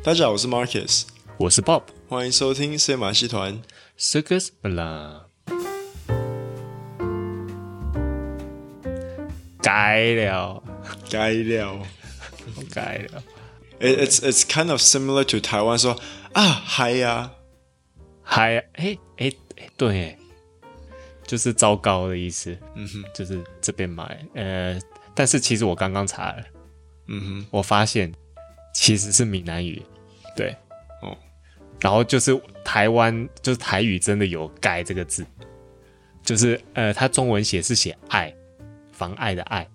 大家好，我是 Marcus，我是 Bob，欢迎收听 C 马戏团。Circus Bla。改了，改了，改了。It, it's it's kind of similar to 台湾说啊嗨呀，嗨，哎哎哎，对，就是糟糕的意思。嗯哼，就是这边买，呃，但是其实我刚刚查了，嗯哼，我发现其实是闽南语。对，哦，然后就是台湾，就是台语真的有“改”这个字，就是呃，它中文写是写“爱”，妨碍的“爱”，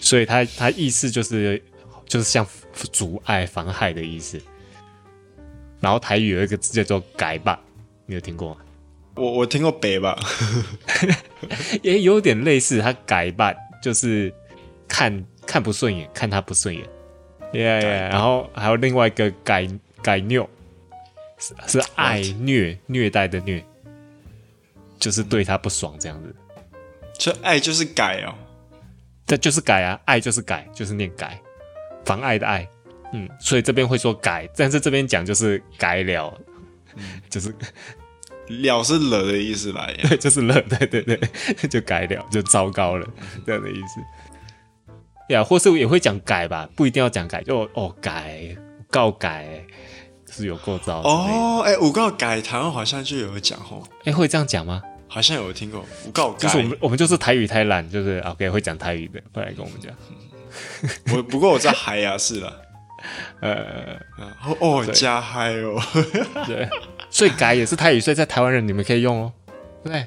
所以它它意思就是就是像阻碍、妨害的意思。然后台语有一个字叫做“改吧”，你有听过吗？我我听过“北吧”，也有点类似。它“改吧”就是看看不顺眼，看他不顺眼。Yeah, yeah，然后还有另外一个改改虐，是是爱虐虐待的虐，就是对他不爽这样子。这爱就是改哦，这就是改啊，爱就是改，就是念改，妨碍的爱。嗯，所以这边会说改，但是这边讲就是改了，嗯、就是了是了的意思吧，对，就是了，对对对，就改了，就糟糕了这样的意思。呀或是也会讲改吧，不一定要讲改，就哦改告改，是有过招哦。哎，我告改，台湾好像就有讲哦。哎，会这样讲吗？好像有听过。五告改，就是我们我们就是台语太烂，就是 OK 会讲台语的，会来跟我们讲。我不过我在嗨呀，是了。呃，哦加嗨哦，对，所以改也是台语，所以在台湾人你们可以用哦，对，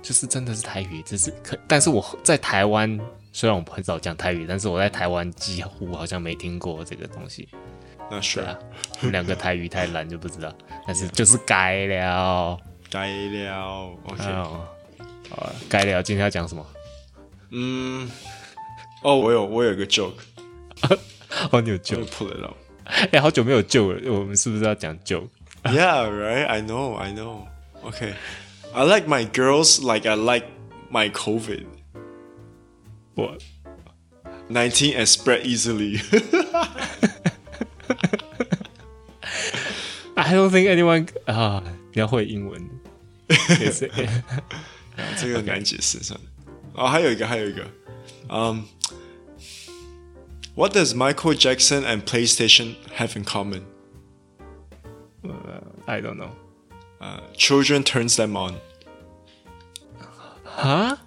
就是真的是台语，只是可，但是我在台湾。虽然我很少讲台语，但是我在台湾几乎好像没听过这个东西。那是啊，我们两个台语太烂就不知道。但是 就是改了，改了。OK，好了，改了。今天要讲什么？嗯，哦，我有我有一个 joke。哦，你有 joke pull it up。哎，好久没有 joke 了，我们是不是要讲 joke？Yeah, right. I know, I know. OK, I like my girls like I like my COVID. What? Nineteen and spread easily. I don't think anyone 啊，比较会英文。这个难解释算了。哦，还有一个，还有一个。Um, what does Michael Jackson and PlayStation have in common? Uh, I don't know. Uh, children turns them on. Huh?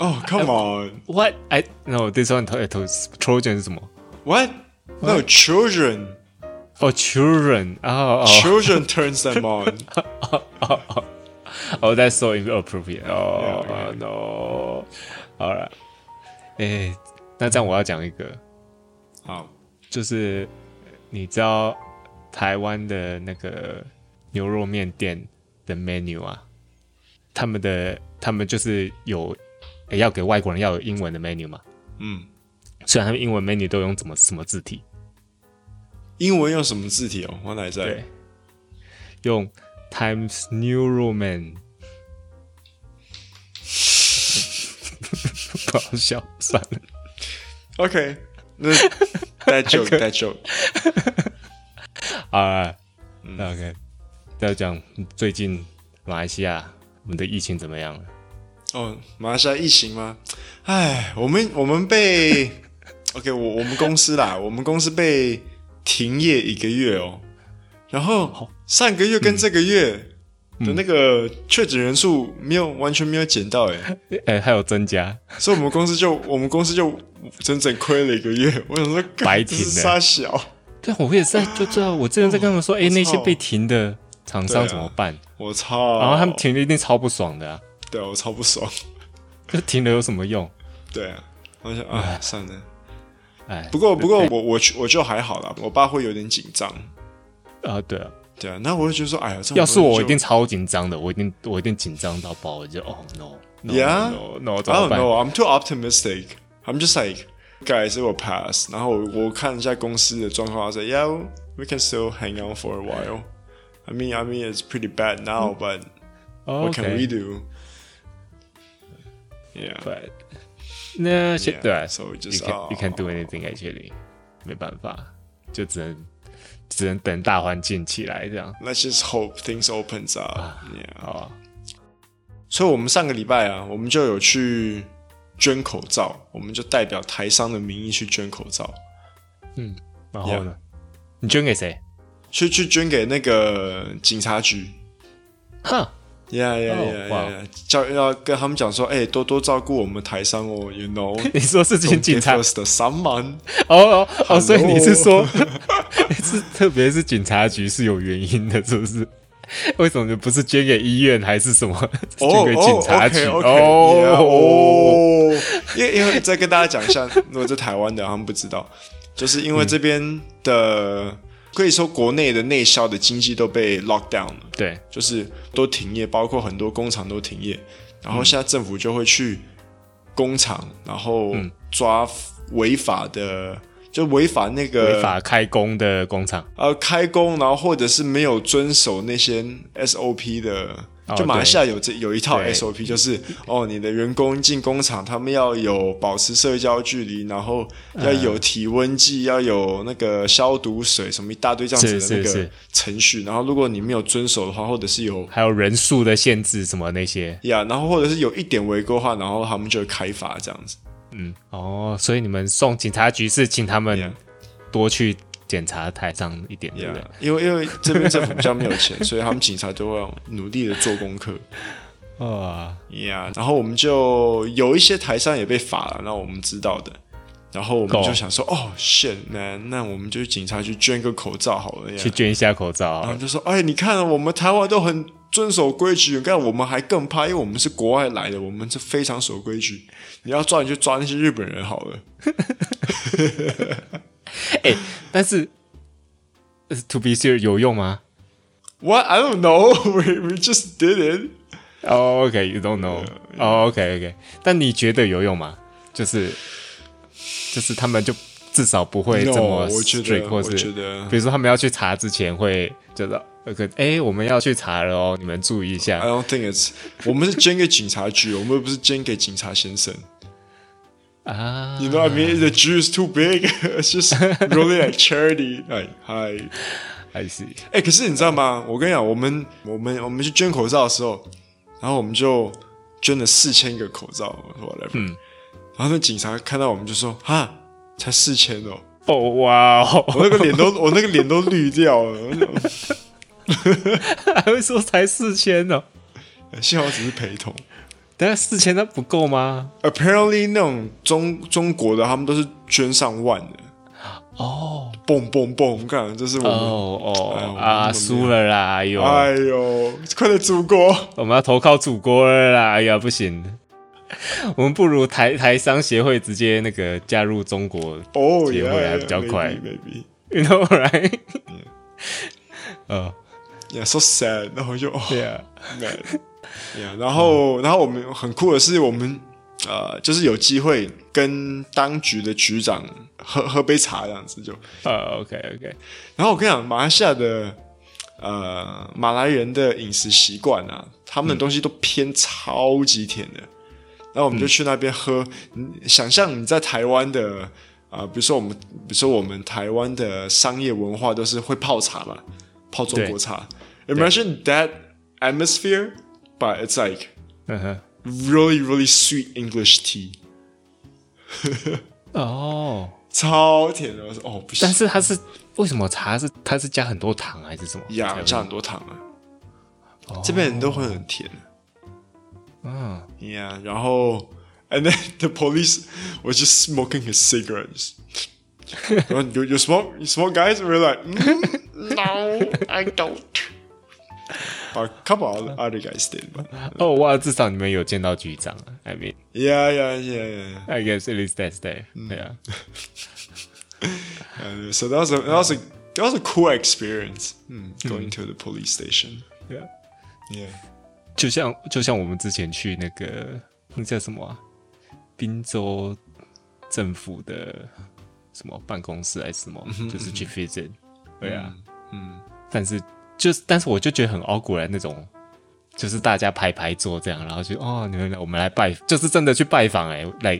Oh, come on! What? I no, this one Trojan 是什么？What? No, children. Oh, children. Oh, children turns them on. Oh, that's so inappropriate. Oh, no. 好了，哎，那这样我要讲一个。好，就是你知道台湾的那个牛肉面店的 menu 啊，他们的他们就是有。 也要给外国人要有英文的 menu 嘛？嗯，虽然他们英文 menu 都用怎么什么字体？英文用什么字体哦？我哪在？对，用 Times New Roman。不好笑，算了。OK，那 that joke that joke。啊，那 OK，再讲最近马来西亚我们的疫情怎么样了？哦，马来西亚疫情吗？哎，我们我们被 OK，我我们公司啦，我们公司被停业一个月哦。然后上个月跟这个月的那个确诊人数没有、嗯、完全没有减到哎，哎还有增加，所以我们公司就我们公司就整整亏了一个月。我想说白停的，杀小。对，我也在就知道，我之前在跟他们说，哎、哦，那些被停的厂商怎么办？我操！然后他们停的一定超不爽的啊。对啊，我超不爽。这停了有什么用？对啊，我想啊，算了。哎，不过不过我我我就还好啦。我爸会有点紧张。啊，对啊，对啊。那我就觉得说，哎呀，要是我一定超紧张的，我一定我一定紧张到爆，我就哦 no，yeah，no，no，I don't know，I'm too optimistic。I'm just like guys it will pass。然后我我看一下公司的状况，我说 yeah，we can still hang on for a while。I mean I mean it's pretty bad now，but what can we do？Yeah, but 那些对啊，所以就是 you can't do anything actually，没办法，就只能只能等大环境起来这样。Let's just hope things opens up。啊 Yeah. 好啊，所以，我们上个礼拜啊，我们就有去捐口罩，我们就代表台商的名义去捐口罩。嗯，然后呢？你捐给谁？去去捐给那个警察局。哼。呀呀呀呀！叫要跟他们讲说，哎、欸，多多照顾我们台商哦，you know？你说是警警察的 someone？哦哦哦，所以你是说，是特别是警察局是有原因的，是不是？为什么你不是捐给医院还是什么？捐给警察局哦？因为因为再跟大家讲一下，如果在台湾的他们不知道，就是因为这边的。嗯可以说，国内的内销的经济都被 lock down 了，对，就是都停业，包括很多工厂都停业。然后现在政府就会去工厂，然后抓违法的，就违法那个违法开工的工厂，呃，开工，然后或者是没有遵守那些 SOP 的。就马来西亚有这有一套 SOP，就是哦，你的员工进工厂，他们要有保持社交距离，然后要有体温计，要有那个消毒水，什么一大堆这样子的那个程序。然后如果你没有遵守的话，或者是有还有人数的限制什么那些，呀，然后或者是有一点违规的话，然后他们就会开罚这样子。嗯，哦，所以你们送警察局是请他们多去。检查台上一点，对不对？因为因为这边政府比较没有钱，所以他们警察都要努力的做功课。啊，呀，然后我们就有一些台商也被罚了，那我们知道的。然后我们就想说，哦，shit，那那我们就去警察去捐个口罩好了，去捐一下口罩。然后就说，哎，你看我们台湾都很遵守规矩，你看我们还更怕，因为我们是国外来的，我们是非常守规矩。你要抓你就抓那些日本人好了。哎、欸，但是，to be sure 有用吗？What I don't know. We we just did it. Oh, okay, you don't know. Oh, okay, okay. 但你觉得有用吗？就是，就是他们就至少不会这么 strict，或是比如说他们要去查之前会觉得，哎，我们要去查了哦，你们注意一下。I don't think it's. 我们是捐给警察局，我们又不是捐给警察先生。啊，You know what I mean? The Jew is too big. It's just really like charity. Like, hi, I see. 哎，可是你知道吗？我跟你讲，我们我们我们去捐口罩的时候，然后我们就捐了四千个口罩，whatever。嗯。然后那警察看到我们就说：“哈，才四千哦。”哦哇！我那个脸都 我那个脸都绿掉了。还会说才四千哦？幸好我只是陪同。但是四千那不够吗？Apparently，那种中中国的他们都是捐上万的。哦，蹦蹦蹦，看这是我们哦哦啊，输了啦！哎呦，哎呦，快点祖国，我们要投靠祖国了啦！哎呀，不行，我们不如台台商协会直接那个加入中国哦协会还比较快。Maybe，you know right？呃，Yeah，so sad，然后就，Yeah，man。Yeah, 然后，嗯、然后我们很酷的是，我们呃，就是有机会跟当局的局长喝喝杯茶这样子就，呃，OK OK。然后我跟你讲，马来西亚的呃马来人的饮食习惯啊，他们的东西都偏超级甜的。嗯、然后我们就去那边喝，嗯、想象你在台湾的啊、呃，比如说我们，比如说我们台湾的商业文化都是会泡茶嘛，泡中国茶。Imagine that atmosphere。But it's like really, really sweet English tea。哦，超甜的！我说哦，不行。但是它是为什么茶是它是加很多糖还是什么？呀，加很多糖啊。这边人都会很甜。嗯，Yeah，然后，and then the police was just smoking his cigarettes。You you smoke you smoke guys? We're like, no, I don't. A couple of other guys did. 哦，哇，至少你们有见到局长。I mean, yeah, yeah, yeah, yeah. I guess at least that's there. Yeah. So that was a that was a that was a cool experience. Going to the police station. Yeah, yeah. 就像就像我们之前去那个那叫什么啊？宾州政府的什么办公室还是什么？就是去 visit。对啊，嗯，但是。 就是，但是我就觉得很 awkward 那种，就是大家排排坐这样，然后就哦，你们来，我们来拜，就是真的去拜访哎，来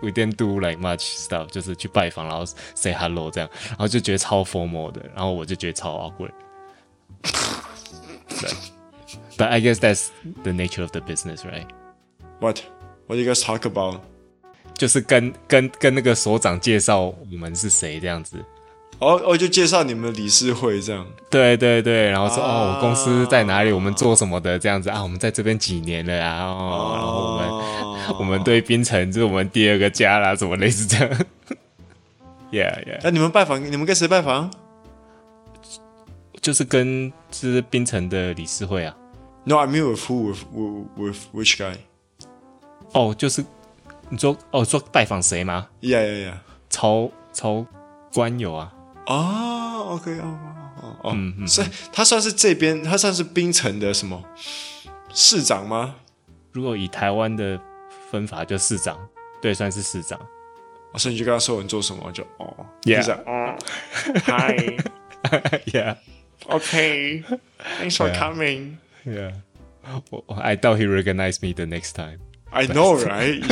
we didn't do like much stuff，就是去拜访，然后 say hello 这样，然后就觉得超 formal 的，然后我就觉得超 awkward。对，But I guess that's the nature of the business, right? What? What do you guys talk about? 就是跟跟跟那个所长介绍我们是谁这样子。哦哦，就介绍你们的理事会这样。对对对，然后说、啊、哦，我公司在哪里，我们做什么的这样子啊？我们在这边几年了啊？哦，然后我们、啊、我们对槟城就是我们第二个家啦，什么类似这样？Yeah yeah。那、啊、你们拜访，你们跟谁拜访？就是跟就是槟城的理事会啊。No, I mean with who? With with which guy? 哦，就是你说哦，说拜访谁吗？Yeah yeah yeah。曹曹官友啊。哦、oh,，OK，哦哦哦，嗯嗯，所以他算是这边，他算是冰城的什么市长吗？如果以台湾的分法，就市长，对，算是市长。所以你就跟他说你做什么，就哦，Yeah，哦，Hi，Yeah，OK，Thanks for coming，Yeah，I thought he recognized me the next time. I know, right?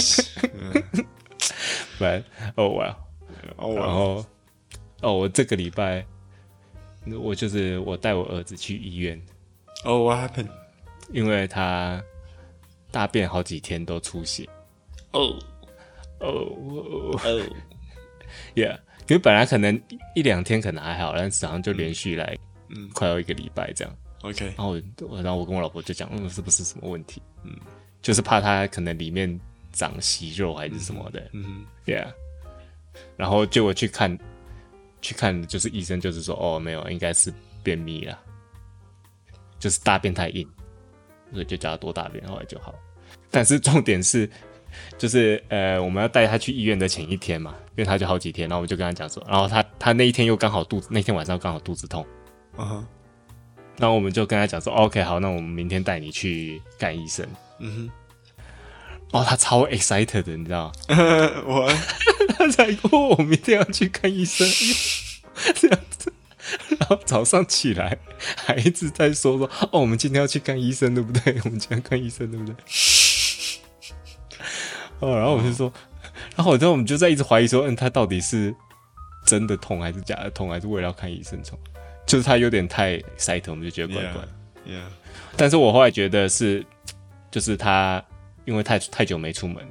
But oh well, oh well. 哦，我这个礼拜，我就是我带我儿子去医院。哦、oh,，What happened？因为他大便好几天都出血。哦哦哦，Yeah，因为本来可能一,两天可能还好，但是好像就连续来，嗯，快要一个礼拜这样。OK，然后我，然后我跟我老婆就讲，嗯，是不是什么问题？嗯，就是怕他可能里面长息肉还是什么的。嗯哼，Yeah，然后就我去看。去看，就是医生就是说，哦，没有，应该是便秘了，就是大便太硬，所以就叫他多大便，后来就好。但是重点是，就是呃，我们要带他去医院的前一天嘛，因为他就好几天，然后我们就跟他讲说，然后他他那一天又刚好肚子，那天晚上刚好肚子痛，嗯哼，然后我们就跟他讲说，OK，好，那我们明天带你去看医生，嗯哼。哦，他超 excited 的，你知道吗？我他才说我明天要去看医生，这样子。然后早上起来还一直在说说哦，我们今天要去看医生，对不对？我们今天看医生，对不对？哦，然后我就说，然后我就我们就在一直怀疑说，嗯，他到底是真的痛还是假的痛，还是为了要看医生痛？就是他有点太 excited，我们就觉得怪怪。Yeah, yeah. 但是我后来觉得是，就是他。因为太太久没出门，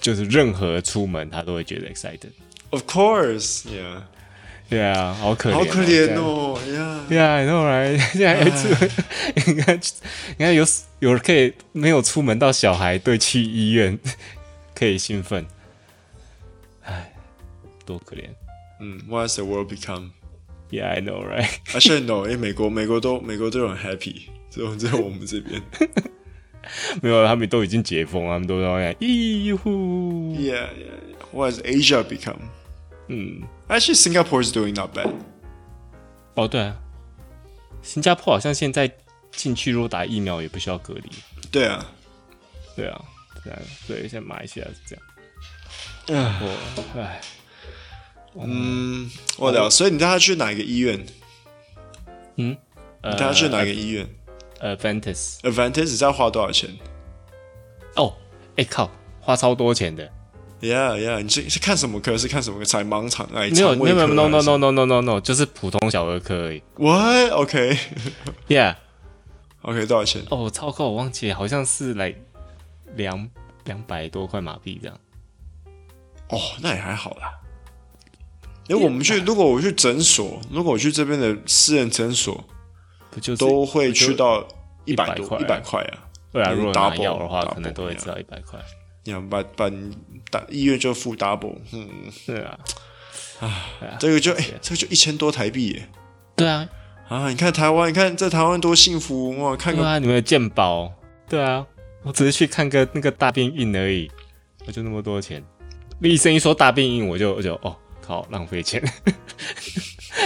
就是任何出门他都会觉得 excited。Of course, yeah, yeah，好可怜，好可怜哦，yeah, yeah, I know, right？现在还出门，应该应该有有人可以没有出门到小孩对去医院可以兴奋，哎，多可怜。嗯，What has the world become? Yeah, I know, right? I should know，因为美国美国都美国都很 happy，只有只有我们这边。没有，他们都已经解封了，他们都在咦呼。Yeah, yeah. What has Asia become? 嗯，Actually, Singapore is doing not bad. 哦，对啊，新加坡好像现在进去如果打疫苗也不需要隔离。对啊，对啊，对啊，对，像马来西亚是这样。嗯，我，哎，嗯，我聊。所以你带他去哪一个医院？嗯，你带他去哪一个医院？Adventist，Adventist 是要花多少钱？哦，哎靠，花超多钱的。Yeah, yeah，你是是看什么科？是看什么科？采盲肠？哎，没有，没有，没有，no no no no no no no，就是普通小儿科而已。What? OK. Yeah. OK，多少钱？哦，超高，我忘记，好像是来两两百多块马币这样。哦，那也还好啦。如果我们去，如果我去诊所，如果我去这边的私人诊所。就是、都会去到一百多一百块啊，对啊，如果拿药的话，可能都会知道一百块。你要把把打医院就付 double，嗯，对啊，啊，这个就哎、欸，这个就一千多台币耶。对啊，啊，你看台湾，你看在台湾多幸福哇！看看啊，你们的健保，对啊，我只是去看个那个大便印而已，我就那么多钱。医生一说大便印，我就我就哦靠，浪费钱。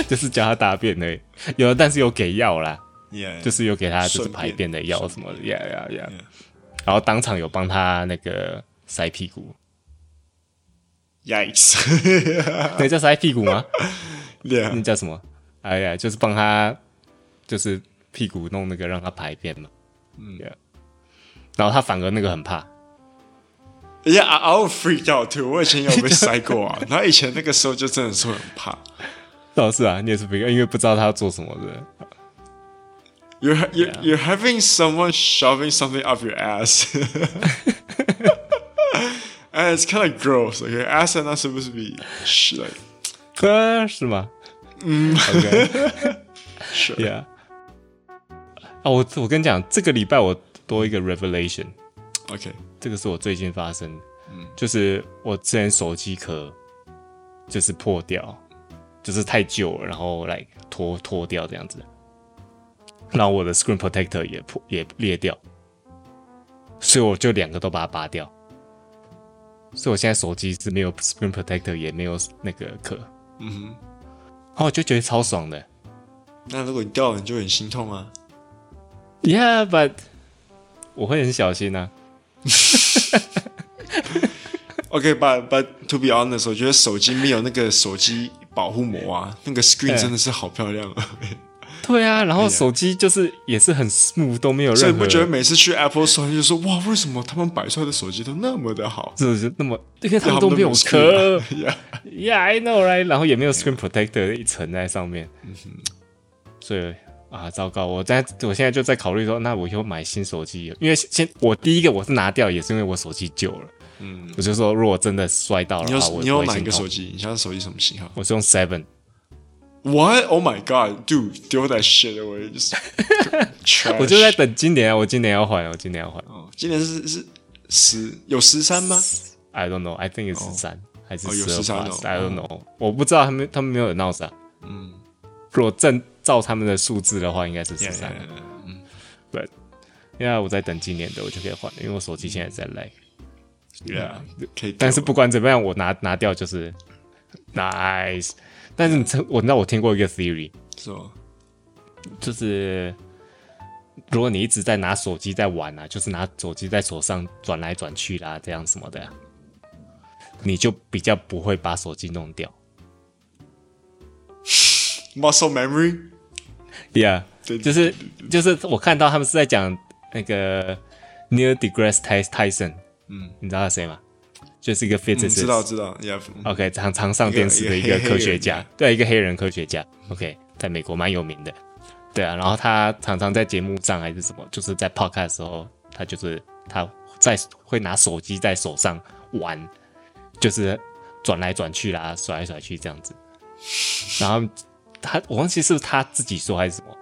就是教他大便的，有，但是有给药啦，yeah, 就是有给他就是排便的药什么的，呀呀呀，然后当场有帮他那个塞屁股，Yikes，那叫塞屁股吗.那叫什么？哎呀，就是帮他就是屁股弄那个让他排便嘛，嗯，yeah. 然后他反而那个很怕，Yeah, I, I would freak out too. 我以前有被 塞过啊，然后以前那个时候就真的是很怕。倒是啊，你也是 freak out，因为不知道他要做什么的。You're you're you're having someone shoving something up your ass, and it's kind of gross. Okay, ass are not supposed to be like. 呃，是吗？嗯，OK，Yeah。啊，我我跟你讲，这个礼拜我多一个 revelation。OK，这个是我最近发生，的，就是我之前手机壳就是破掉，就是太旧了，然后来脱脱掉这样子。然后我的 screen protector 也破也裂掉，所以我就两个都把它拔掉。所以我现在手机是没有 screen protector，也没有那个壳。嗯哼，然后我就觉得超爽的。那如果你掉了，你就很心痛啊。Yeah，but 我会很小心啊。OK，but but to be honest，我觉得手机没有那个手机保护膜啊，那个 screen 真的是好漂亮啊。对啊，然后手机就是也是很 smooth，都没有任何。所以不觉得每次去 Apple Store 就说哇，为什么他们摆出来的手机都那么的好？是不是那么？因为他们都没有壳。Yeah，I know right。然后也没有 screen protector 一层在上面。所以啊，糟糕！我在我现在就在考虑说，那我以后买新手机，因为先我第一个我是拿掉，也是因为我手机旧了。嗯。我就说，如果真的摔到了，你有你有哪一个手机？你现在手机什么型号？我是用 Seven。What? Oh my god, dude! Throw that shit away. Just trash. 我就在等今年啊，我今年要换，我今年要换。哦，今年是是十有十三吗？I don't know. I think it's 十三还是十二？I don't know. 我不知道他们他们没有 announce 啊。嗯，如果正照他们的数字的话，应该是十三。嗯，But 因为我在等今年的，我就可以换了，因为我手机现在在 lag。Yeah，可以。但是不管怎么样，我拿拿掉就是 nice。但是你知我知道我听过一个 theory，是吗？就是如果你一直在拿手机在玩啊，就是拿手机在手上转来转去啦，这样什么的，你就比较不会把手机弄掉。Muscle memory，yeah，就是就是我看到他们是在讲那个 Neil deGrasse Tyson，嗯，你知道他谁吗？就是一个 physicist，知道知道，OK，常常上电视的一个科学家，对，一个黑人科学家，OK，在美国蛮有名的，对啊，然后他常常在节目上还是什么，就是在 podcast 的时候，他就是他在会拿手机在手上玩，就是转来转去啦，甩来甩去这样子，然后他我忘记是不是他自己说还是什么，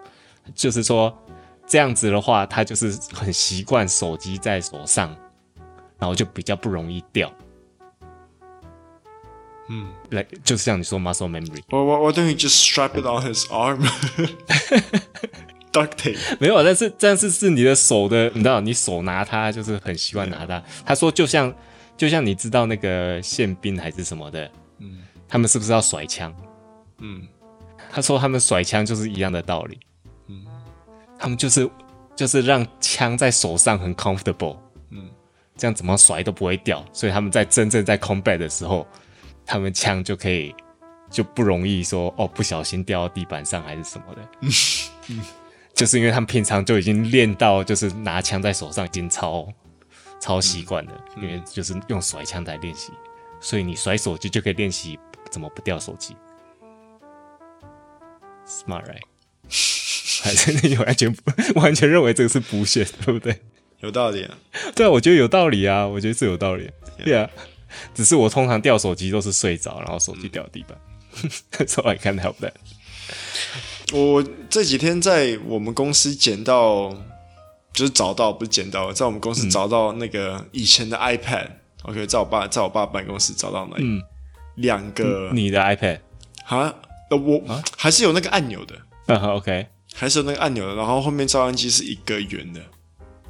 就是说这样子的话，他就是很习惯手机在手上，然后就比较不容易掉。嗯，来，就是像你说 muscle memory。我我我等于 just strap it on his arm，duct tape。没有，但是但是是你的手的，你知道，你手拿它就是很习惯拿它。他说就像就像你知道那个宪兵还是什么的，嗯，他们是不是要甩枪？嗯，他说他们甩枪就是一样的道理。嗯，他们就是就是让枪在手上很 comfortable，嗯，这样怎么甩都不会掉，所以他们在真正在 combat 的时候。他们枪就可以就不容易说哦，不小心掉到地板上还是什么的，就是因为他们平常就已经练到，就是拿枪在手上已经超超习惯了，因为就是用甩枪来练习，所以你甩手机就可以练习怎么不掉手机。Smart right？还是你完全完全认为这个是补血，对不对？有道理啊，对啊，我觉得有道理啊，我觉得是有道理，对啊。只是我通常掉手机都是睡着，然后手机掉地板。嗯、So I can't help that。我这几天在我们公司捡到，就是找到不是捡到，在我们公司找到那个以前的 iPad、嗯。OK，在我爸在我爸办公室找到那两、嗯、个你的 iPad 啊？我啊还是有那个按钮的。嗯，OK，还是有那个按钮的。然后后面照相机是一个圆的。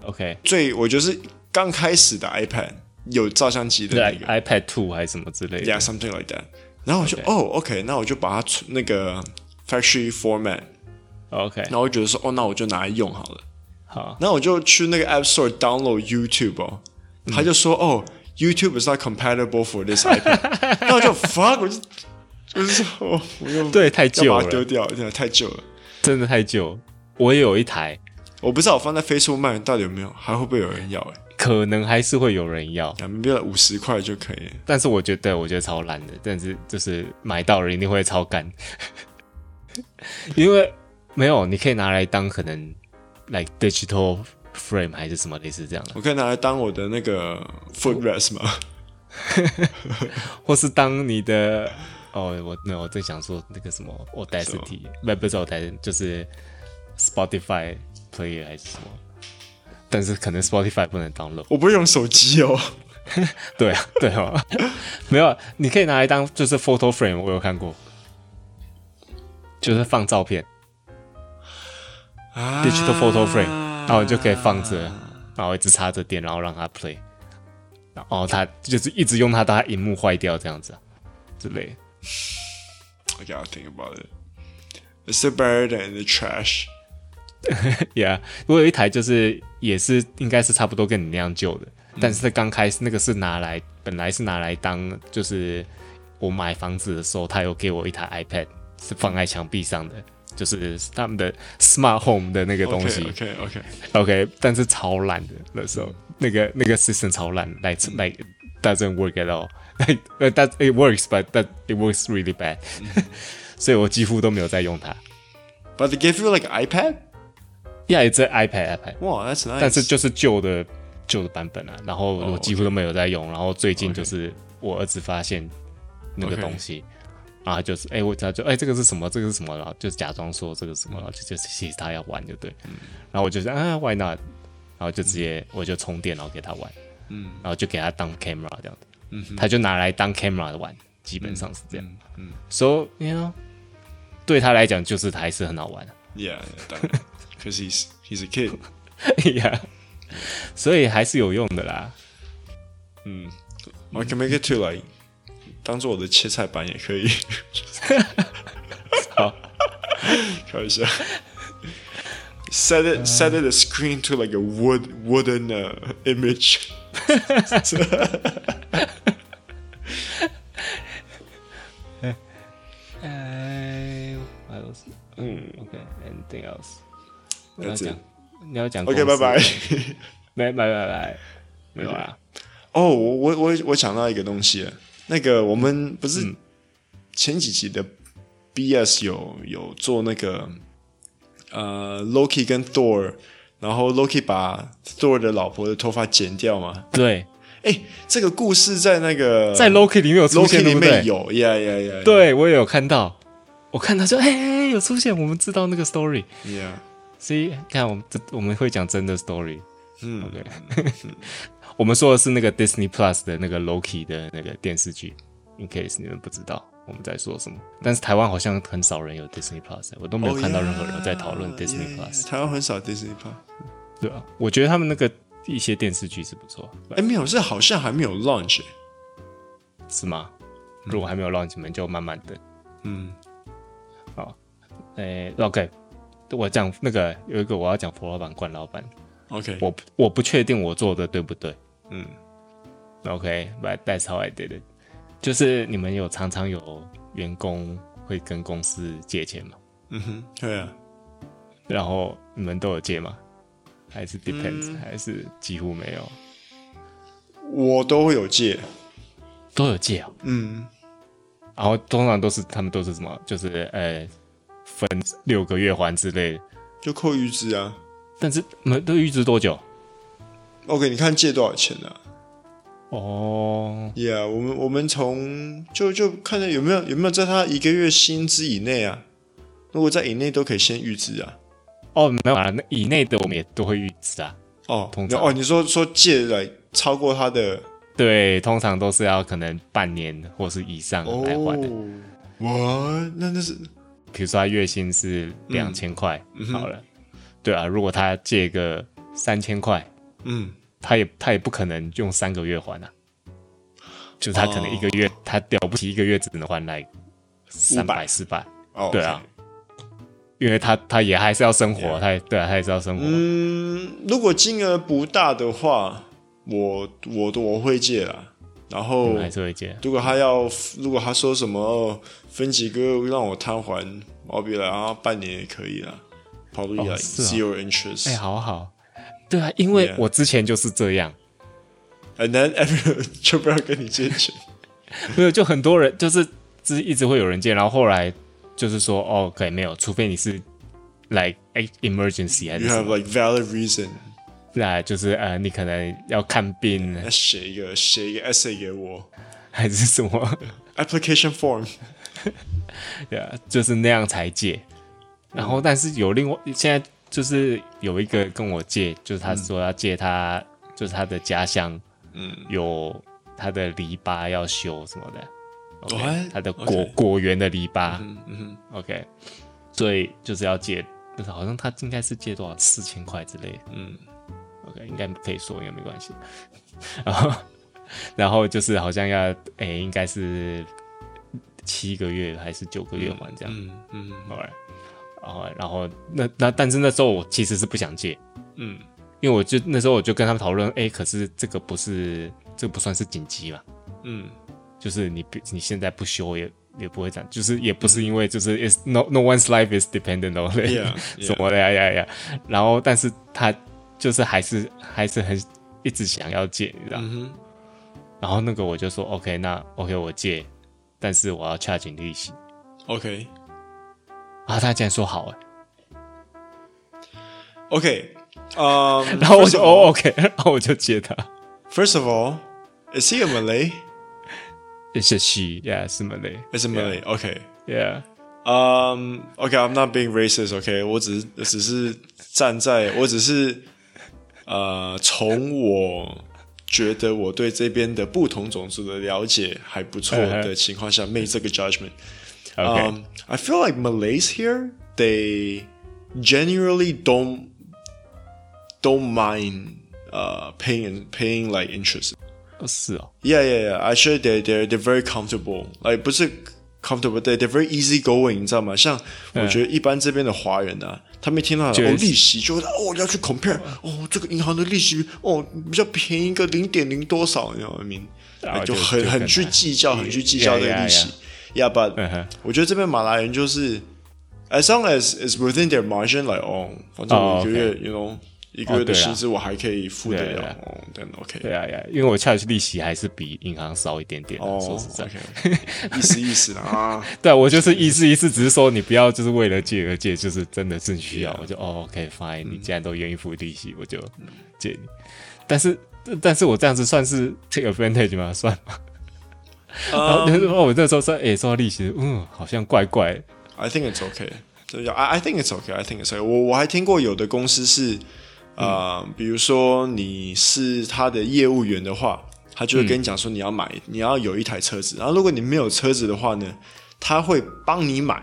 OK，最我觉得是刚开始的 iPad。有照相机的那个 iPad Two 还是什么之类的，Yeah something like that。然后我就哦 OK，那我就把它存那个 Factory Format，OK。然后我觉得说哦，那我就拿来用好了。好，那我就去那个 App Store download YouTube 哦。他就说哦，YouTube is not compatible for this iPad。那我就 fuck，我就就是说我用对太旧了，把它丢掉，真的太旧了，真的太旧。我也有一台，我不知道我放在 Facebook 卖到底有没有，还会不会有人要？哎。可能还是会有人要，两边五十块就可以。但是我觉得，我觉得超烂的。但是就是买到了一定会超干，因为没有，你可以拿来当可能，like digital frame 还是什么类似这样的。我可以拿来当我的那个 footrest 吗？或是当你的哦，我没有，我正想说那个什么 Audacity，不不是 Audacity，就是 Spotify player 还是什么。但是可能 Spotify 不能 download，我不会用手机哦。对啊，对啊，没有，你可以拿来当就是 photo frame，我有看过，就是放照片、啊、，digital photo frame，然后你就可以放着，然后一直插着电，然后让它 play，然后它就是一直用它，到它荧幕坏掉这样子啊之类的。I gotta think about it. It's still better than the trash. Yeah，我有一台就是也是应该是差不多跟你那样旧的，嗯、但是它刚开始那个是拿来本来是拿来当就是我买房子的时候，他有给我一台 iPad 是放在墙壁上的，就是他们的 Smart Home 的那个东西。OK OK OK，但是超烂的那时候，那个那个 system 超烂，like like doesn't work at all。That it works, but that it works really bad。所以我几乎都没有在用它。But they gave you like iPad? Yeah, iPad, iPad. 哇，That's nice. 但是就是旧的旧的版本啊，然后我几乎都没有在用。Oh. 然后最近就是我儿子发现那个东西.然后就是哎、欸，我他就哎、欸，这个是什么？这个是什么？然后就假装说这个是什么，然后就就其实他要玩，就对。嗯、然后我就说啊，Why not？然后就直接我就充电，然后给他玩。嗯。然后就给他当 camera 这样子。嗯。他就拿来当 camera 的玩，基本上是这样。So you know，对他来讲就是还是很好玩的。Yeah. 当然。Cause he's he's a kid，呀，yeah. 所以还是有用的啦。嗯，I can make it too like，当做我的切菜板也可以。好，开玩笑。Set it set it a screen to like a wood wooden image。哎，嗯，OK，anything else？ 你要讲你要讲。OK，拜拜。拜拜拜拜。没有啊。哦，我我我我想到一个东西。那个我们不是前几集的 BS 有有做那个呃 Loki 跟 Thor，然后 Loki 把 Thor 的老婆的头发剪掉吗？对。哎，这个故事在那个在 Loki 里面有出现，Loki 里面有呀呀呀。对，我也有看到。我看到说，哎，有出现，我们知道那个 story。Yeah。所以看我们这我们会讲真的 story，嗯，OK，我们说的是那个 Disney Plus 的那个 Loki 的那个电视剧，in case 你们不知道我们在说什么。但是台湾好像很少人有 Disney Plus，我都没有看到任何人在讨论 Disney Plus。台湾很少 Disney Plus，对啊，我觉得他们那个一些电视剧是不错。哎，没有，是好像还没有 launch，是吗？如果还没有 launch，你们就慢慢等。嗯，好，哎，OK。我讲那个有一个我要讲佛老板冠老板，OK，我我不确定我做的对不对，嗯，OK，but that's how I did it，就是你们有常常有员工会跟公司借钱吗？嗯哼，对啊，然后你们都有借吗？还是 depends，、嗯、还是几乎没有？我都会有借，都有借啊、哦，嗯，然后通常都是他们都是什么？就是呃。分六个月还之类的，就扣预支啊。但是没都预支多久？OK，你看借多少钱呢、啊？哦、oh.，Yeah，我们我们从就就看看有没有有没有在他一个月薪资以内啊。如果在以内都可以先预支啊。哦、oh,，没有啊，那以内的我们也都会预支啊。哦、oh,，通常哦，你说说借来超过他的，对，通常都是要可能半年或是以上来还的。哇、oh,，那那是。比如说他月薪是两千块，好了，对啊，如果他借个三千块，嗯，他也他也不可能用三个月还啊，就他可能一个月他了不起一个月只能还来三百四百，对啊，因为他他也还是要生活，他也对啊，他也是要生活。嗯，如果金额不大的话，我我我会借啦。然后还是会借。如果他要，如果他说什么分几个让我摊还，我比来啊，半年也可以啦。Probably like zero interest。哎，好好。对啊，因为我之前就是这样，，and then everyone 就不要跟你借钱。没有，就很多人就是就是一直会有人借，然后后来就是说，哦，可以没有，除非你是 like emergency 还是 you have like valid reason，那，就是呃，你可能要看病，写一个写一个 essay 给我，还是什么 application form，对啊，就是那样才借。然后，但是有另外现在就是有一个跟我借，就是他说要借他，嗯、就是他的家乡，嗯，有他的篱笆要修什么的。他的果.果园的篱笆，嗯嗯，OK，所以就是要借，但是好像他应该是借多少四千块之类的，嗯，OK，应该可以说，应该没关系。然后，然后就是好像要，哎，应该是七个月还是九个月嘛这样，嗯嗯，好嘞。然后，然后那那，但是那时候我其实是不想借，嗯，因为我就那时候我就跟他们讨论，哎，可是这个不是，这个不算是紧急嘛，嗯，就是你你现在不修也也不会这样，就是也不是因为就是 is no no one's life is dependent on it yeah, yeah. 什么的呀呀呀，然后但是他就是还是还是很一直想要借，你知道，嗯、然后那个我就说 OK，那 OK 我借，但是我要 charge 利息，OK。啊，他竟然说好哎，OK，嗯，然后我就哦 OK，然后我就接他。First of all, is he a Malay? It's a she, yeah, 是 Malay. It's a Malay, OK, yeah. Um, OK, I'm not being racist, OK，我只是只是站在，我只是呃，从我觉得我对这边的不同种族的了解还不错的情况下，make 这个 judgment。Okay. Um, I feel like Malays here they generally don't don't mind uh paying paying like interest. 是哦。Yeah, yeah, yeah. Actually, they they they're very comfortable. Like 不是 comfortable, they they're very easy going，你知道吗？像我觉得一般这边的华人啊，他们一听到哦利息就会哦要去 compare，哦这个银行的利息哦比较便宜个零点零多少，你知道吗？明就很很去计较，很去计较这个利息。Yeah, but、uh huh. 我觉得这边马来人就是，as long as is within their margin，like 哦，反正我觉得、oh,，you know，一个月的薪资我还可以付得了，哦，对，OK，对啊，呀，因为我 charge 利息还是比银行少一点点，哦，说实在，okay. 意思意思 啊，对，我就是意思意思，只是说你不要就是为了借而借，就是真的是需要.我就哦，OK，fine，、嗯、你既然都愿意付利息，我就借你，但是但是我这样子算是 take advantage 吗？算吗？然后我那时候说，哎，收到利息，嗯，好像怪怪。I think it's okay。I I think it's okay。I think it's okay。我我还听过有的公司是，呃，比如说你是他的业务员的话，他就会跟你讲说你要买，你要有一台车子。然后如果你没有车子的话呢，他会帮你买，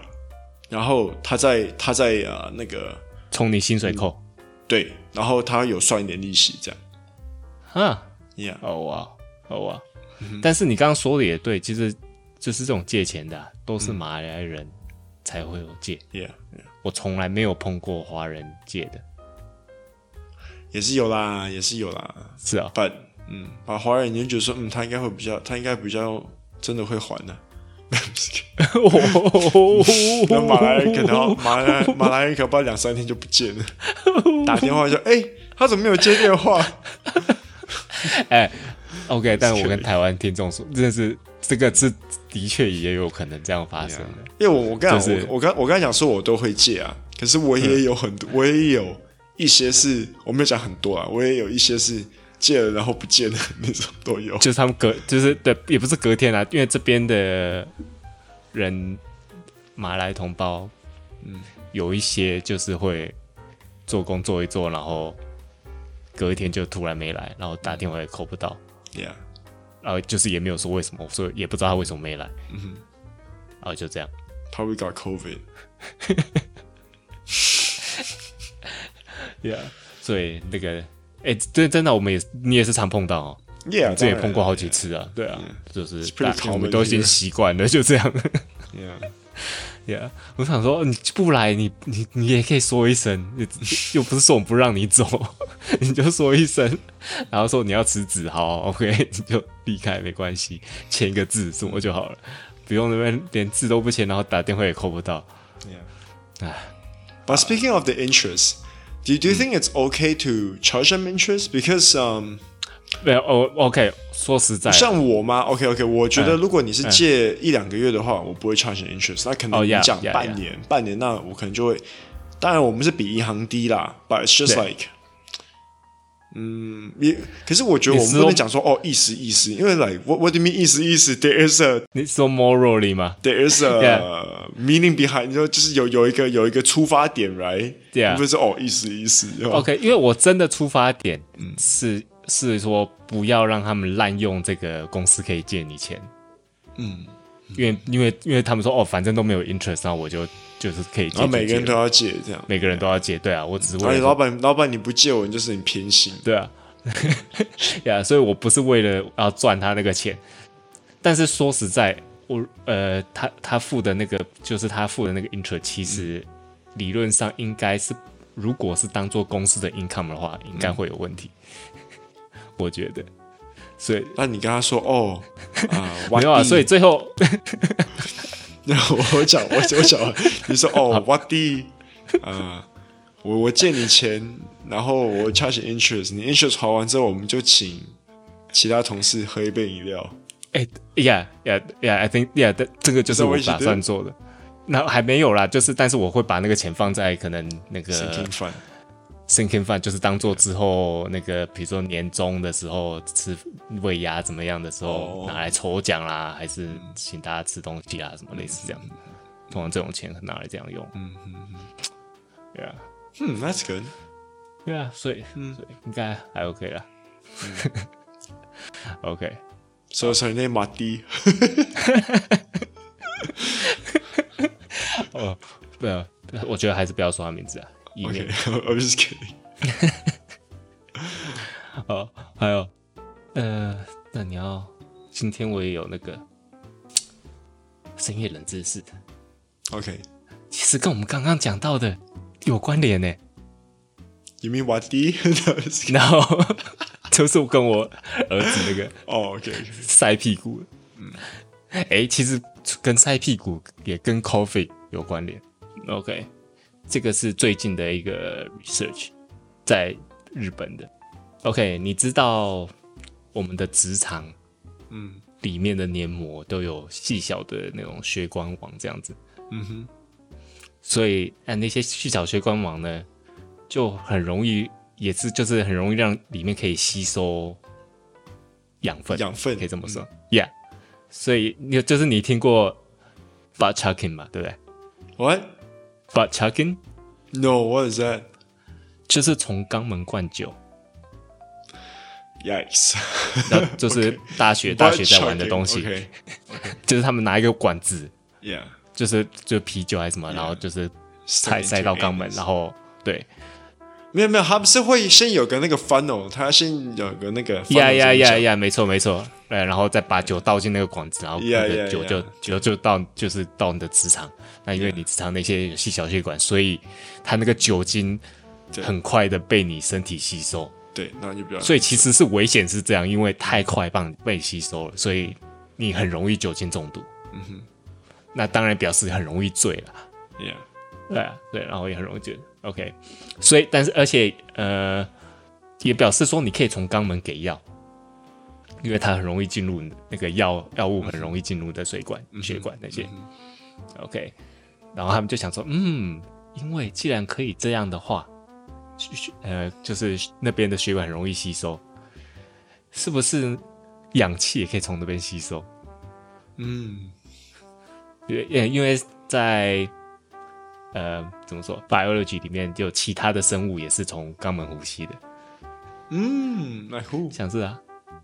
然后他在他在呃那个从你薪水扣，对，然后他有算一点利息这样。啊，Yeah，哦哇，哦哇。但是你刚刚说的也对，其实就是这种借钱的、啊、都是马来人才会有借。Yeah, yeah. 我从来没有碰过华人借的，也是有啦，也是有啦。是啊，But 嗯，把华人你就觉得说，嗯，他应该会比较，他应该比较真的会还的、啊。那马来人可能马来马来人可能不两三天就不见了，打电话说，哎、欸，他怎么没有接电话？哎。OK，但我跟台湾听众说，真的是这个是的确也有可能这样发生的。因为我我刚我我刚我刚才讲说，我都会借啊，可是我也有很多，我也有一些是我没有讲很多啊，我也有一些是借了然后不见的那种都有。就是他们隔就是对，也不是隔天啊，因为这边的人马来同胞，嗯，有一些就是会做工做一做，然后隔一天就突然没来，然后打电话也扣不到。Yeah，然后就是也没有说为什么，所以也不知道他为什么没来。嗯哼，然后就这样。Probably got COVID。Yeah，所以那个，哎，真，真的，我们也你也是常碰到哦。Yeah，这也碰过好几次啊。对啊，就是我们都已经习惯了，就这样。Yeah。Yeah，我想说你不来，你你你也可以说一声，又不是说我们不让你走，你就说一声，然后说你要辞职，好，OK，你就离开没关系，签一个字什么就好了，不用那边连字都不签，然后打电话也扣不到。Yeah，哎，But speaking of the interest, do you, do you think it's okay to charge them interest? Because um, 没有哦，OK，说实在，像我吗？OK OK，我觉得如果你是借一两个月的话，我不会 charge interest，那可能你讲半年，半年那我可能就会，当然我们是比银行低啦，but it's just like。 嗯，也可是我觉得我们不能讲说哦，意思意思，因为 like what what do you mean 意思意思？There is a 你说 morally 吗？There is a meaning behind，就就是有有一个有一个出发点，right？对啊，不是哦，意思意思。OK，因为我真的出发点是是说不要让他们滥用这个公司可以借你钱。嗯，因为因为因为他们说哦，反正都没有 interest，那我就。就是可以借，然后每个人都要借，这样。每个人都要借，对啊，我只是为了老板，老板你不借我，你就是你偏心，对啊，呀，yeah, 所以我不是为了要赚他那个钱，但是说实在，我呃，他他付的那个就是他付的那个 interest，其实理论上应该是，如果是当做公司的 income 的话，应该会有问题，嗯、我觉得，所以那你跟他说哦，啊，没有啊，所以最后。然后我讲，我我讲，你说哦，what the 啊，我我借你钱，然后我 charge interest，你 interest 还完之后，我们就请其他同事喝一杯饮料。哎，yeah，yeah，yeah，I think yeah，这个就是我打算做的。那还没有啦，就是但是我会把那个钱放在可能那个。Sinking fund 就是当做之后那个，比如说年终的时候吃尾牙怎么样的时候拿来抽奖啦，还是请大家吃东西啊，什么类似这样。通常这种钱拿来这样用。嗯嗯嗯。对啊。嗯，That's good。对啊，所以嗯，所以应该还 OK 啦。OK。So sorry，那马蒂。哦，不要，我觉得还是不要说他名字啊。OK，I'm just kidding。好，还有，呃，那你要，今天我也有那个深夜冷知识的。OK，其实跟我们刚刚讲到的有关联呢。You mean what? No，就是我跟我儿子那个哦，OK，晒屁股。嗯，哎，其实跟晒屁股也跟 coffee 有关联。OK。这个是最近的一个 research，在日本的。OK，你知道我们的直肠，嗯，里面的黏膜都有细小的那种血管网这样子，嗯哼。所以，哎，那些细小血管网呢，就很容易，也是就是很容易让里面可以吸收养分，养分可以这么说，Yeah。所以你就是你听过 butt chucking 嘛，对不对 But Chuggin' No What Is That，就是从肛门灌酒。Yes，就是 大学大学在玩的东西，就是他们拿一个管子，yeah，就是就啤酒还是什么，然后就是塞塞到肛门，然后对。没有没有，他不是会先有个那个 funnel，他先有个那个呀呀呀呀，没错没错，对，然后再把酒倒进那个管子，然后那个酒就酒就到就是到你的直肠，那因为你直肠那些有细小血管，所以它那个酒精很快的被你身体吸收，对，那就比较，所以其实是危险是这样，因为太快帮你被吸收了，所以你很容易酒精中毒，嗯哼，那当然表示很容易醉了，Yeah，对啊，对，然后也很容易醉。OK，所以但是而且呃，也表示说你可以从肛门给药，因为它很容易进入那个药药物很容易进入的水管、嗯、血管那些。嗯、OK，然后他们就想说，嗯，因为既然可以这样的话，呃，就是那边的血管很容易吸收，是不是氧气也可以从那边吸收？嗯，因为因为在。呃，怎么说？Biology 里面就其他的生物也是从肛门呼吸的。嗯，那像是啊，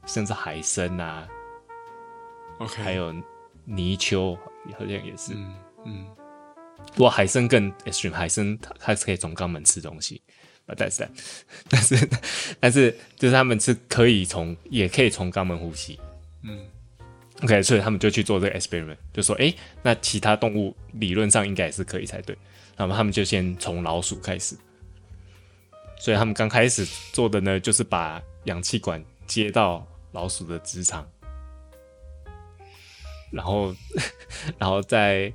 甚至海参啊，OK，还有泥鳅好像也是。嗯嗯，不过海参更 extreme，海参它它是可以从肛门吃东西，但是但是但是就是他们是可以从也可以从肛门呼吸。嗯。OK，所以他们就去做这个 experiment，就说，哎，那其他动物理论上应该也是可以才对。那么他们就先从老鼠开始，所以他们刚开始做的呢，就是把氧气管接到老鼠的直肠，然后，然后再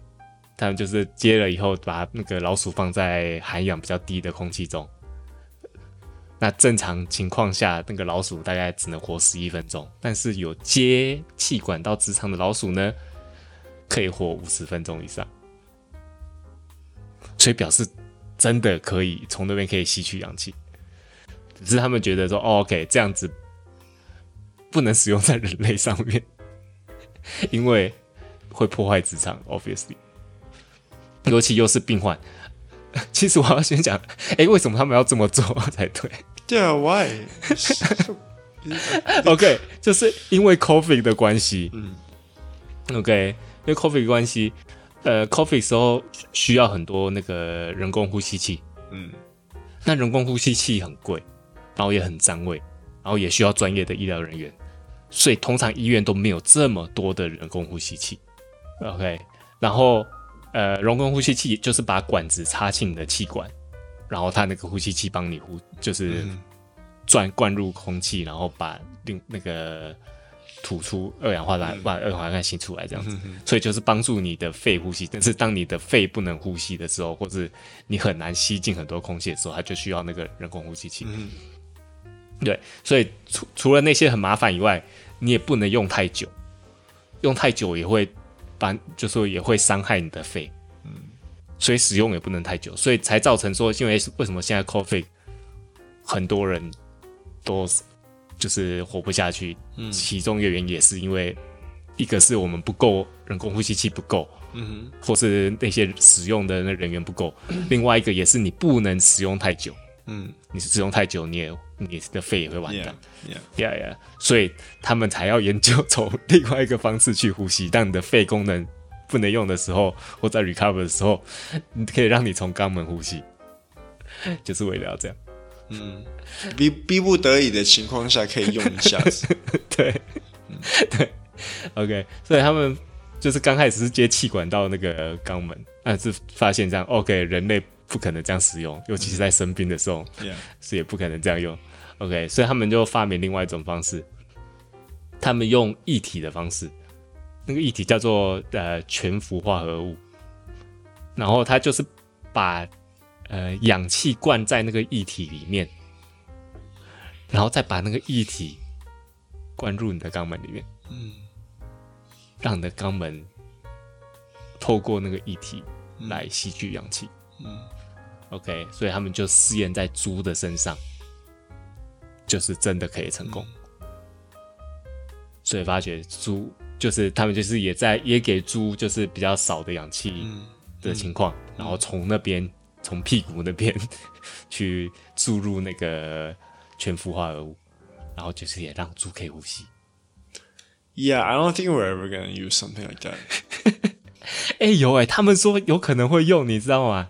他们就是接了以后，把那个老鼠放在含氧比较低的空气中。那正常情况下，那个老鼠大概只能活十一分钟，但是有接气管到直肠的老鼠呢，可以活五十分钟以上。所以表示真的可以从那边可以吸取氧气，只是他们觉得说，哦，OK，这样子不能使用在人类上面，因为会破坏磁场，obviously，尤其又是病患。其实我要先讲，哎、欸，为什么他们要这么做 才对？对啊，Why？OK，就是因为 COVID 的关系。嗯，OK，因为 COVID 的关系，呃，coffee 时候需要很多那个人工呼吸器。嗯，那人工呼吸器很贵，然后也很占位，然后也需要专业的医疗人员，所以通常医院都没有这么多的人工呼吸器。OK，然后。呃，人工呼吸器就是把管子插进你的气管，然后它那个呼吸器帮你呼，就是转灌入空气，然后把另那个吐出二氧化碳，把二氧化碳吸出来，这样子。所以就是帮助你的肺呼吸。但是当你的肺不能呼吸的时候，或是你很难吸进很多空气的时候，它就需要那个人工呼吸器。对，所以除除了那些很麻烦以外，你也不能用太久，用太久也会。把就说也会伤害你的肺，嗯，所以使用也不能太久，所以才造成说，因为为什么现在 COVID 很多人都就是活不下去，嗯，其中一个原因也是因为一个是我们不够人工呼吸器不够，嗯哼，或是那些使用的那人员不够，嗯，另外一个也是你不能使用太久，嗯，你使用太久你也。你的肺也会完蛋，yeah, yeah. Yeah, yeah. 所以他们才要研究从另外一个方式去呼吸。当你的肺功能不能用的时候，或在 recover 的时候，你可以让你从肛门呼吸，就是为了要这样。嗯，逼逼不得已的情况下可以用一下子。对，嗯、对，OK。所以他们就是刚开始是接气管到那个肛门，但是发现这样，OK，人类。不可能这样使用，尤其是在生病的时候.是也不可能这样用。OK，所以他们就发明另外一种方式，他们用液体的方式，那个液体叫做呃全氟化合物，然后它就是把呃氧气灌在那个液体里面，然后再把那个液体灌入你的肛门里面，嗯，让你的肛门透过那个液体来吸取氧气，嗯。OK，所以他们就试验在猪的身上，就是真的可以成功。嗯、所以发觉猪就是他们就是也在也给猪就是比较少的氧气的情况，嗯嗯、然后从那边从屁股那边 去注入那个全氟化合物，然后就是也让猪可以呼吸。Yeah, I don't think we're ever gonna use something like that. 哎、欸，有哎、欸，他们说有可能会用，你知道吗？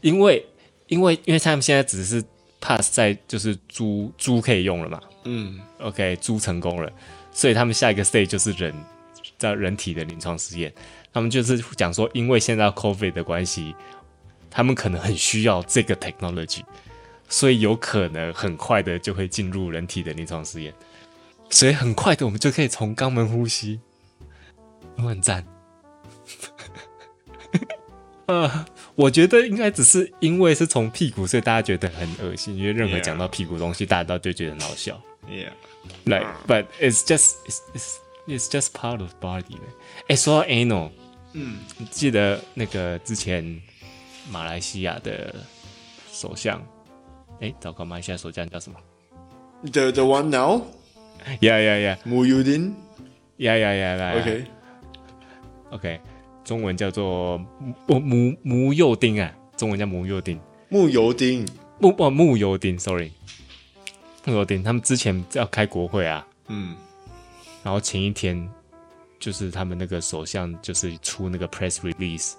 因为，因为，因为他们现在只是 pass 在就是猪猪可以用了嘛，嗯，OK，猪成功了，所以他们下一个 stage 就是人在人体的临床实验，他们就是讲说，因为现在 COVID 的关系，他们可能很需要这个 technology，所以有可能很快的就会进入人体的临床试验，所以很快的我们就可以从肛门呼吸，我很赞。呃，我觉得应该只是因为是从屁股，所以大家觉得很恶心。因为任何讲到屁股东西，大家都就觉得很好笑。Yeah，like but it's just it's it's it's just part of body。哎，说到 anal，嗯，你记得那个之前马来西亚的首相，哎，糟糕，马来西亚首相叫什么？The the one now？Yeah yeah yeah。Muhyiddin？Yeah yeah yeah。OK OK。中文叫做木木木佑丁啊，中文叫木佑丁，木油丁，木哦木油丁，sorry，木油丁，他们之前要开国会啊，嗯，然后前一天就是他们那个首相就是出那个 press release，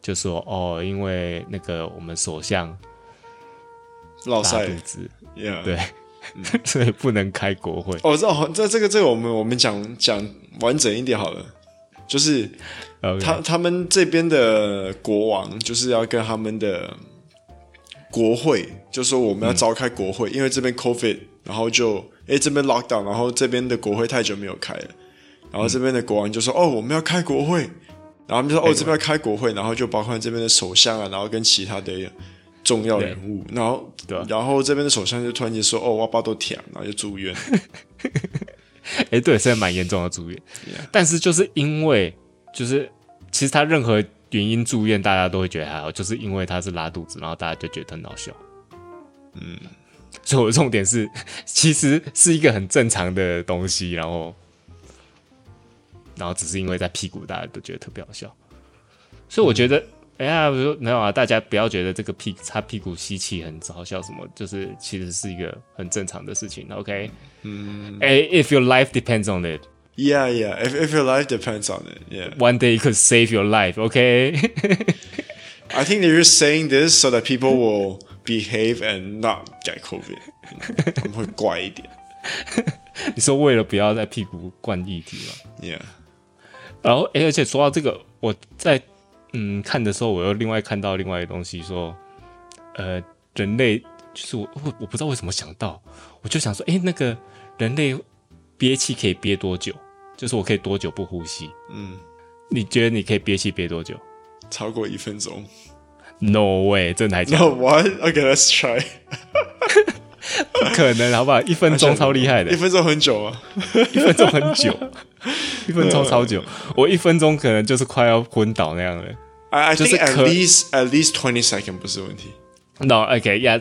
就说哦，因为那个我们首相拉肚子，yeah. 对，嗯、所以不能开国会。哦，这这这个这个我们我们讲讲完整一点好了。就是.他他们这边的国王就是要跟他们的国会，就说我们要召开国会，嗯、因为这边 COVID，然后就哎这边 lockdown，然后这边的国会太久没有开了，然后这边的国王就说、嗯、哦我们要开国会，然后他们就说哦这边要开国会，然后就包括这边的首相啊，然后跟其他的重要人物，然后对，然后这边的首相就突然间说：“哦，我爸都舔，然后就住院。”哎，对，现在蛮严重的住院，Yeah. 但是就是因为就是其实他任何原因住院，大家都会觉得还好，就是因为他是拉肚子，然后大家就觉得很好笑。嗯，所以我的重点是，其实是一个很正常的东西，然后然后只是因为在屁股，大家都觉得特别好笑。所以我觉得。嗯哎呀，比如说没有啊，大家不要觉得这个屁擦屁股吸气很好笑什么，就是其实是一个很正常的事情。OK，嗯，哎，if your life depends on it，yeah yeah，if if your life depends on it，yeah，one day it could save your life。OK，I think they're just saying this so that people will behave and not get COVID，他们会乖一点。你说为了不要在屁股灌液体吗？Yeah，然后哎，而且说到这个，我在。 嗯，看的时候我又另外看到另外一个东西，说，呃，人类就是我我我不知道为什么想到，我就想说，哎，那个人类憋气可以憋多久？就是我可以多久不呼吸？嗯，你觉得你可以憋气憋多久？超过一分钟？No way，真的还假？No what？Okay，let's try。不可能，好不好？一分钟超厉害的，一分钟很久啊，一分钟很久，一分钟超久，我一分钟可能就是快要昏倒那样的。I think at least at least twenty second 不是问题。No，OK，yeah，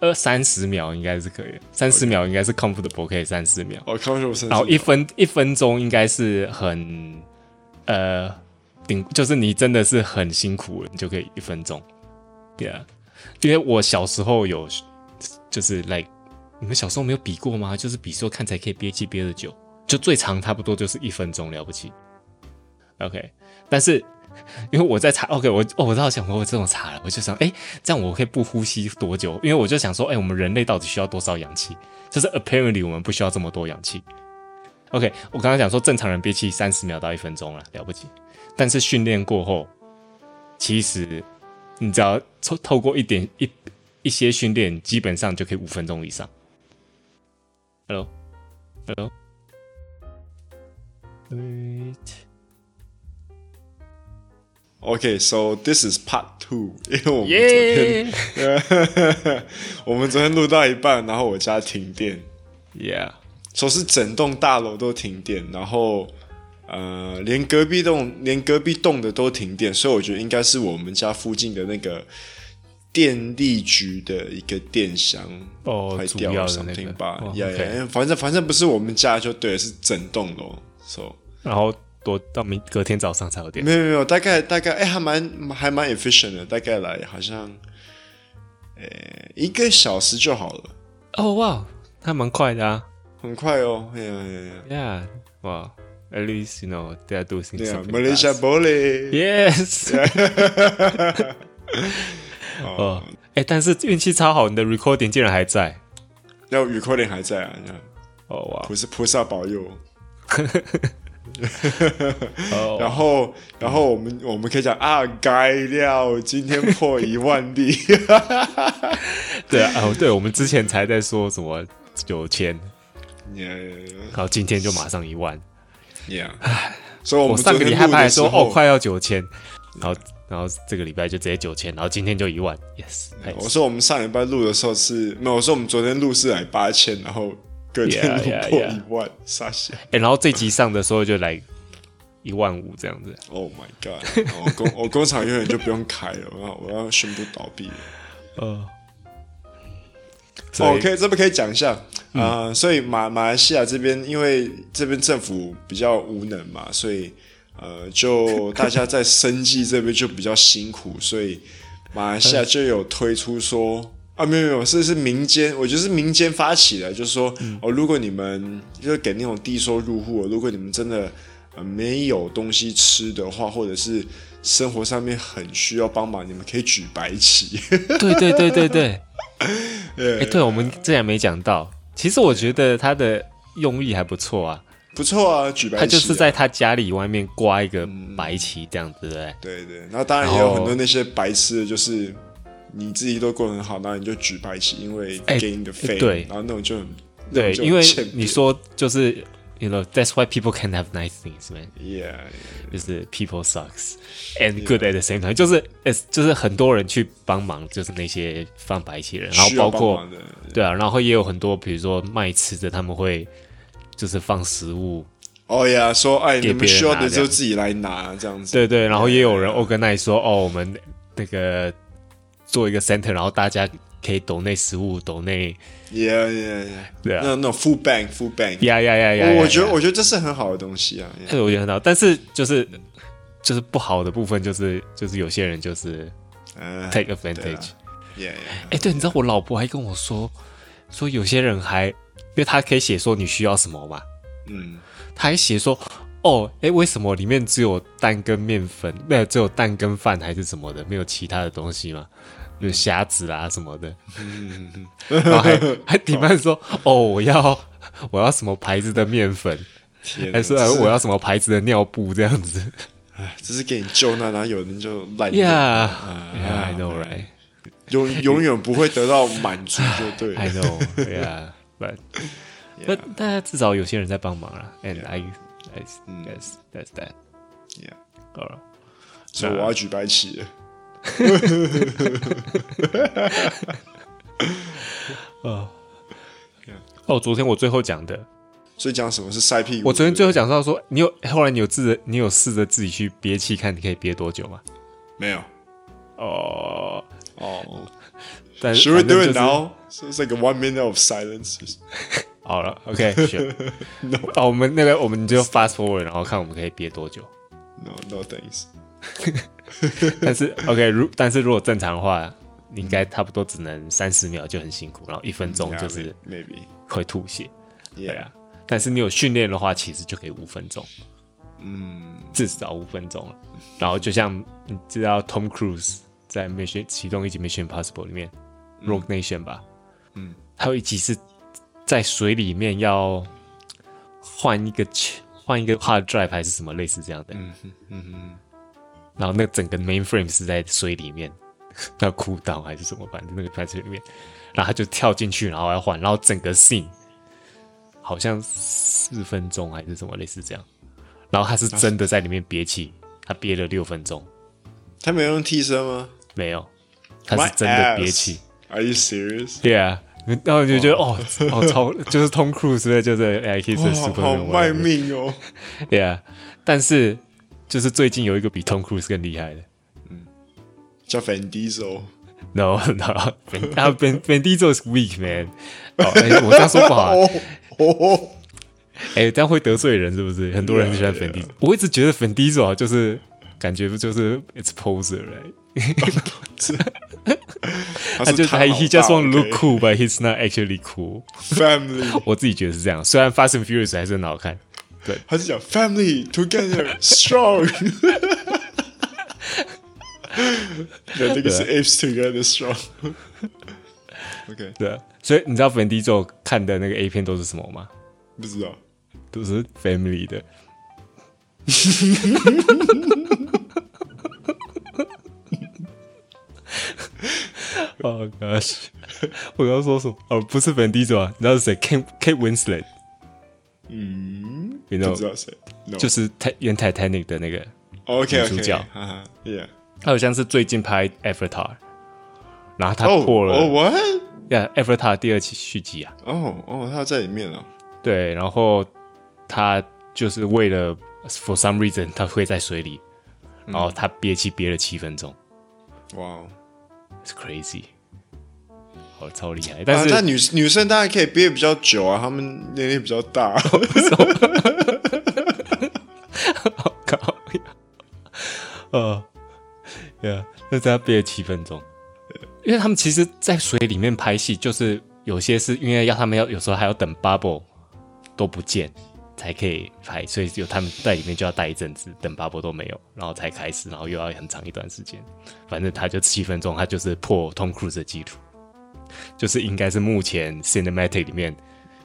二三十秒应该是可以，三十秒应该是 comfortable，可以三十秒。哦，comfortable。然后一分一分钟应该是很呃顶，就是你真的是很辛苦了，你就可以一分钟。Yeah，因为我小时候有。就是来，like, 你们小时候没有比过吗？就是比说看起来可以憋气憋得久，就最长差不多就是一分钟了不起。OK，但是 因为我在查，OK，我哦，我倒想过我这种查了，我就想，哎，这样我可以不呼吸多久？因为我就想说，哎，我们人类到底需要多少氧气？就是 apparently 我们不需要这么多氧气。OK，我刚刚讲说正常人憋气三十秒到一分钟了，了不起。但是训练过后，其实你只要透透过一点一。一些训练基本上就可以五分钟以上。Hello，Hello，Wait。OK，so this is part two。因为我们昨天，Yeah! 我们昨天录到一半，然后我家停电。Yeah，说是整栋大楼都停电，然后呃，连隔壁栋连隔壁栋的都停电，所以我觉得应该是我们家附近的那个。电力局的一个电箱哦，坏掉了，something 吧，呀呀，反正反正不是我们家就对，是整栋楼，so, 然后多到明隔天早上才有电，没有没有，大概大概哎、欸，还蛮还蛮 efficient 的，大概来好像，呃、欸，一个小时就好了。哦哇，还蛮快的啊，很快哦，哎呀呀呀，yeah，哇，at least you know they are doing something. Malaysia boleh, yes. 哦，哎、欸，但是运气超好，你的 recording 竟然还在，那 recording 还在啊？哦哇，菩萨菩萨保佑。然后，然后我们我们可以讲啊，该料今天破一万例。对啊，哦，对，我们之前才在说什么九千，然后今天就马上一万，Yeah，所以我们上个礼拜还说哦，快要九千，然后。然后这个礼拜就直接九千，然后今天就一万，yes。我说我们上礼拜录的时候是，没有，我说我们昨天录是来八千，然后隔天录破一万，傻笑。哎，然后这集上的时候就来一万五这样子。Oh my god！我工 我工厂永远就不用开了，我要我要宣布倒闭了。呃，哦，可以这边可以讲一下啊，所以马马来西亚这边因为这边政府比较无能嘛，所以。呃，就大家在生计这边就比较辛苦，所以马来西亚就有推出说啊，没有没有，是是民间，我觉得是民间发起的，就是说、嗯、哦，如果你们就是给那种低收入户，如果你们真的呃没有东西吃的话，或者是生活上面很需要帮忙，你们可以举白旗。对对对对对，哎，对我们之前没讲到，其实我觉得他的用意还不错啊。不错啊，举白旗啊。他就是在他家里外面挂一个白旗，这样子，对不对？对对。然后当然也有很多那些白痴的，就是你自己都过得很好，那你就举白旗，因为 gain the fame。对。然后那种就很，对，因为你说就是 You know that's why people can't have nice things, man. Yeah，就是 people sucks and good at the same time，就是就是很多人去帮忙，就是那些放白旗人，然后包括对啊，然后也有很多比如说卖吃的，他们会就是放食物。哦呀，说哎，你们需要的时候自己来拿这样子。对对，然后也有人 organize 说哦，我们那个做一个 center，然后大家可以抖那食物，抖那。Yeah yeah yeah，对啊，那那种 food bank，food bank。Yeah yeah yeah yeah，我觉得我觉得这是很好的东西啊。对，我觉得很好，但是就是就是不好的部分就是就是有些人就是 take advantage。Yeah yeah。哎，对，你知道我老婆还跟我说说有些人还因为他可以写说你需要什么嘛，嗯。他还写说：“哦，哎，为什么里面只有蛋跟面粉？没有只有蛋跟饭还是什么的？没有其他的东西吗？有虾子啊什么的？”然后还还提问说：“哦，我要我要什么牌子的面粉？还是我要什么牌子的尿布？这样子？哎，只是给你救那，哪有人就烂？Yeah, yeah, I know, right？永永远不会得到满足，就对。I know, yeah, but。” But 大家至少有些人在帮忙啊，and I, I guess that's that. Yeah. 好了，所以我要举白旗了。哦，哦，昨天我最后讲的，所以讲什么是晒屁股？我昨天最后讲到说，你有后来你有试着，你有试着自己去憋气，看你可以憋多久吗？没有。哦哦，但是 Should we do it now? So it's like a one minute of silence. 好了，OK，选。哦，我们那个，我们就 fast forward，然后看我们可以憋多久。No，no thanks。但是 OK，如但是如果正常的话，应该差不多只能三十秒就很辛苦，然后一分钟就是 maybe 会吐血。对啊，但是你有训练的话，其实就可以五分钟。嗯，至少五分钟了。然后就像你知道 Tom Cruise 在 Mission 启动一集 Mission Impossible 里面，Rogue Nation 吧？嗯，还有一集是。在水里面要换一个换一个 hard drive 还是什么类似这样的，嗯哼嗯哼，然后那整个 mainframe 是在水里面，要哭倒还是什么，反正那个在水里面，然后他就跳进去，然后要换，然后整个 scene 好像四分钟还是什么类似这样，然后他是真的在里面憋气，他憋了六分钟，他没有用替身吗？没有，他是真的憋气。Are you serious? Yeah. 然后就觉得哦哦超就是 Tom Cruise 就是哎其实是好卖命哦，Yeah，但是就是最近有一个比 Tom Cruise 更厉害的，嗯，叫 Vin Diesel，No No，啊 Vin Vin Diesel is weak man，哦哎我这样说不好，哦哎这样会得罪人是不是？很多人喜欢 Vin Diesel，我一直觉得 Vin Diesel 就是感觉不就是 It's poser，right？他就他 he just want to look cool, but he's not actually cool. Family，我自己觉得是这样。虽然 Fast and Furious 还是很好看，对，他是讲 Family together strong。对，这个是 apes together strong。OK，对啊。所以你知道 Vin Diesel 看的那个 A 片都是什么吗？不知道，都是 Family 的。 Oh gosh！我刚刚说什么？哦，不是 Vin Diesel 啊，你知道是谁？Kate Kate Winslet。嗯，你知道谁？就是泰演 Titanic 的那个女主角。Yeah，他好像是最近拍 Avatar，然后他破了。哦，What？呀，Avatar 第二期续集啊。哦哦，他在里面了。对，然后他就是为了 For some reason，他会在水里，然后他憋气憋了七分钟。哇 crazy，好超厉害！但是，啊、但女女生当然可以憋比较久啊，她们年龄比较大。好 搞呀！呃，对啊，那在憋了七分钟，因为他们其实，在水里面拍戏，就是有些是因为要他们要有时候还要等 bubble 都不见。才可以拍，所以有他们在里面就要待一阵子，等 bubble 都没有，然后才开始，然后又要很长一段时间。反正他就七分钟，他就是破 Tom Cruise 的记录，就是应该是目前 cinematic 里面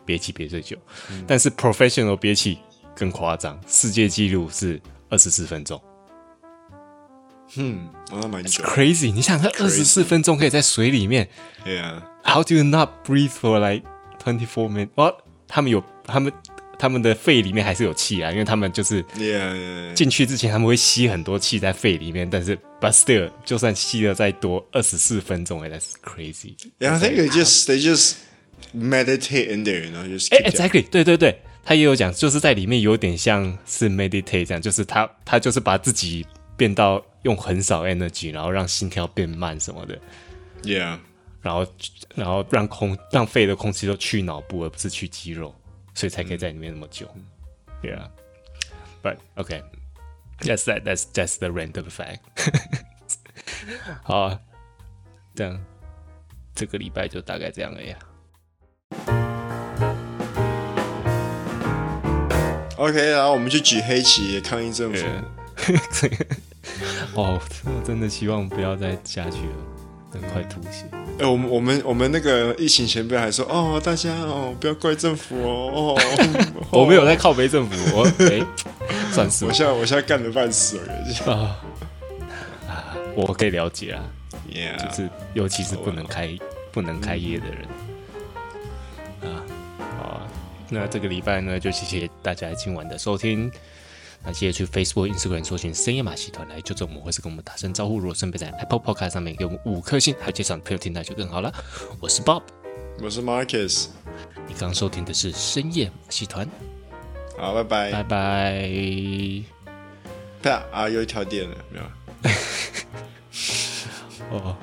憋气憋最久。嗯、但是 professional 憋气更夸张，世界纪录是二十四分钟。嗯，那蛮久。Crazy！你想，他二十四分钟可以在水里面，Yeah，How do you not breathe for like twenty four minutes？哦，他们有他们。他们的肺里面还是有气啊，因为他们就是进去之前他们会吸很多气在肺里面，但是 but still 就算吸了再多二十四分钟，that's crazy。Yeah, I think they just they just meditate in there，然后就是 exactly 对对对，他也有讲，就是在里面有点像是 meditate 这样，就是他他就是把自己变到用很少 energy，然后让心跳变慢什么的。Yeah，然后然后让空让肺的空气都去脑部，而不是去肌肉。所以才可以在里面那么久，对啊。But OK, that's that. That's just the random fact. 好啊，这样这个礼拜就大概这样了呀。OK，然后我们去举黑旗抗议政府。哦，我真的希望不要再下去了，真快吐血。哎、欸，我们我们我们那个疫情前辈还说哦，大家哦不要怪政府哦。哦 我没有在靠背政府，我哎、欸，算是我现在我现在干了半死了啊啊，我可以了解啊，Yeah. 就是尤其是不能开不能开业的人、嗯、啊。好，那这个礼拜呢，就谢谢大家今晚的收听。那记得去 Facebook、Instagram 搜寻深夜马戏团来纠正我们，或是跟我们打声招呼。如果顺便在 Apple Podcast 上面给我们五颗星，还有介绍朋友听到就更好了。我是 Bob，我是 Marcus。你刚收听的是深夜马戏团。好，拜拜，拜拜。啪啊！又一条电了，没有？哦。